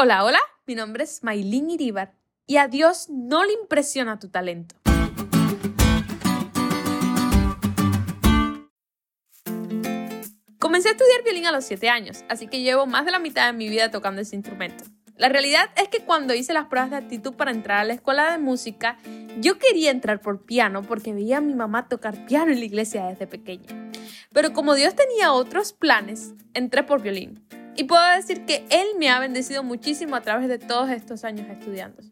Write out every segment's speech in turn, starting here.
Hola, hola, mi nombre es Maylin Iribar y a Dios no le impresiona tu talento. Comencé a estudiar violín a los 7 años, así que llevo más de la mitad de mi vida tocando ese instrumento. La realidad es que cuando hice las pruebas de actitud para entrar a la escuela de música, yo quería entrar por piano porque veía a mi mamá tocar piano en la iglesia desde pequeña. Pero como Dios tenía otros planes, entré por violín. Y puedo decir que Él me ha bendecido muchísimo a través de todos estos años estudiando.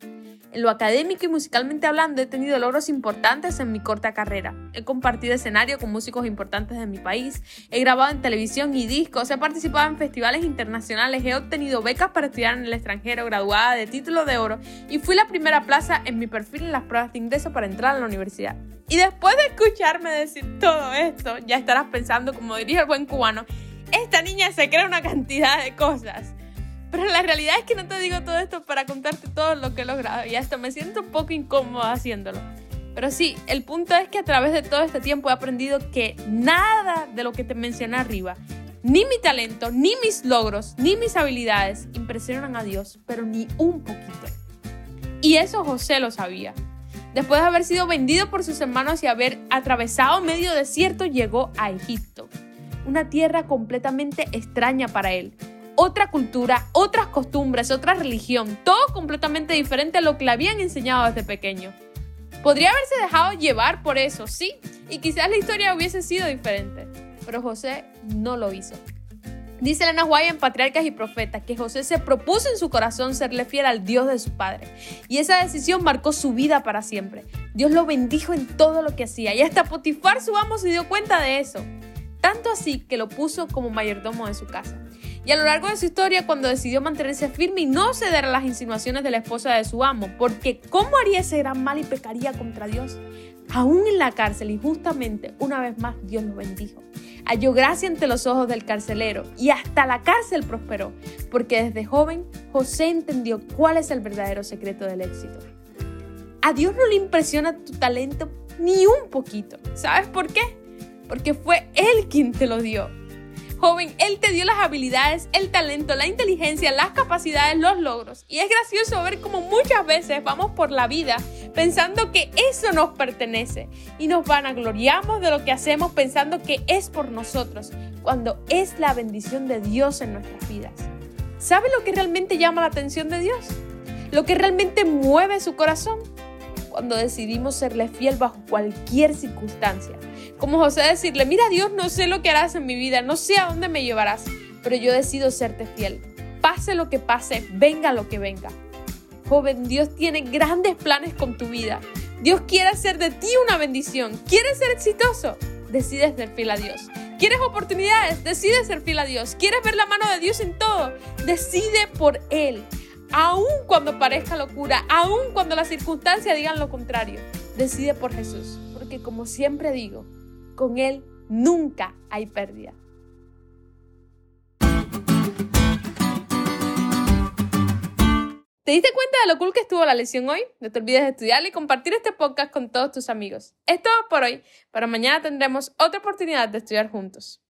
En lo académico y musicalmente hablando he tenido logros importantes en mi corta carrera. He compartido escenario con músicos importantes de mi país, he grabado en televisión y discos, he participado en festivales internacionales, he obtenido becas para estudiar en el extranjero, graduada de título de oro y fui la primera plaza en mi perfil en las pruebas de ingreso para entrar a la universidad. Y después de escucharme decir todo esto, ya estarás pensando, como diría el buen cubano, esta niña se cree una cantidad de cosas. Pero la realidad es que no te digo todo esto para contarte todo lo que he logrado y hasta me siento un poco incómoda haciéndolo. Pero sí, el punto es que a través de todo este tiempo he aprendido que nada de lo que te mencioné arriba, ni mi talento, ni mis logros, ni mis habilidades impresionan a Dios, pero ni un poquito. Y eso José lo sabía. Después de haber sido vendido por sus hermanos y haber atravesado medio desierto, llegó a Egipto una tierra completamente extraña para él. Otra cultura, otras costumbres, otra religión, todo completamente diferente a lo que le habían enseñado desde pequeño. Podría haberse dejado llevar por eso, sí, y quizás la historia hubiese sido diferente, pero José no lo hizo. Dice Elena White en Patriarcas y Profetas que José se propuso en su corazón serle fiel al Dios de su padre. Y esa decisión marcó su vida para siempre. Dios lo bendijo en todo lo que hacía. Y hasta Potifar, su amo, se dio cuenta de eso tanto así que lo puso como mayordomo de su casa. Y a lo largo de su historia, cuando decidió mantenerse firme y no ceder a las insinuaciones de la esposa de su amo, porque ¿cómo haría ese gran mal y pecaría contra Dios? Aún en la cárcel, y justamente una vez más Dios lo bendijo. Halló gracia ante los ojos del carcelero y hasta la cárcel prosperó, porque desde joven José entendió cuál es el verdadero secreto del éxito. A Dios no le impresiona tu talento ni un poquito. ¿Sabes por qué? Porque fue Él quien te lo dio. Joven, Él te dio las habilidades, el talento, la inteligencia, las capacidades, los logros. Y es gracioso ver cómo muchas veces vamos por la vida pensando que eso nos pertenece y nos vanagloriamos de lo que hacemos pensando que es por nosotros, cuando es la bendición de Dios en nuestras vidas. ¿Sabe lo que realmente llama la atención de Dios? Lo que realmente mueve su corazón cuando decidimos serle fiel bajo cualquier circunstancia. Como José decirle, mira Dios, no sé lo que harás en mi vida, no sé a dónde me llevarás, pero yo decido serte fiel. Pase lo que pase, venga lo que venga. Joven, Dios tiene grandes planes con tu vida. Dios quiere hacer de ti una bendición. ¿Quieres ser exitoso? Decide ser fiel a Dios. ¿Quieres oportunidades? Decide ser fiel a Dios. ¿Quieres ver la mano de Dios en todo? Decide por Él aun cuando parezca locura, aun cuando las circunstancias digan lo contrario. Decide por Jesús, porque como siempre digo, con Él nunca hay pérdida. ¿Te diste cuenta de lo cool que estuvo la lección hoy? No te olvides de estudiarla y compartir este podcast con todos tus amigos. Es todo por hoy, pero mañana tendremos otra oportunidad de estudiar juntos.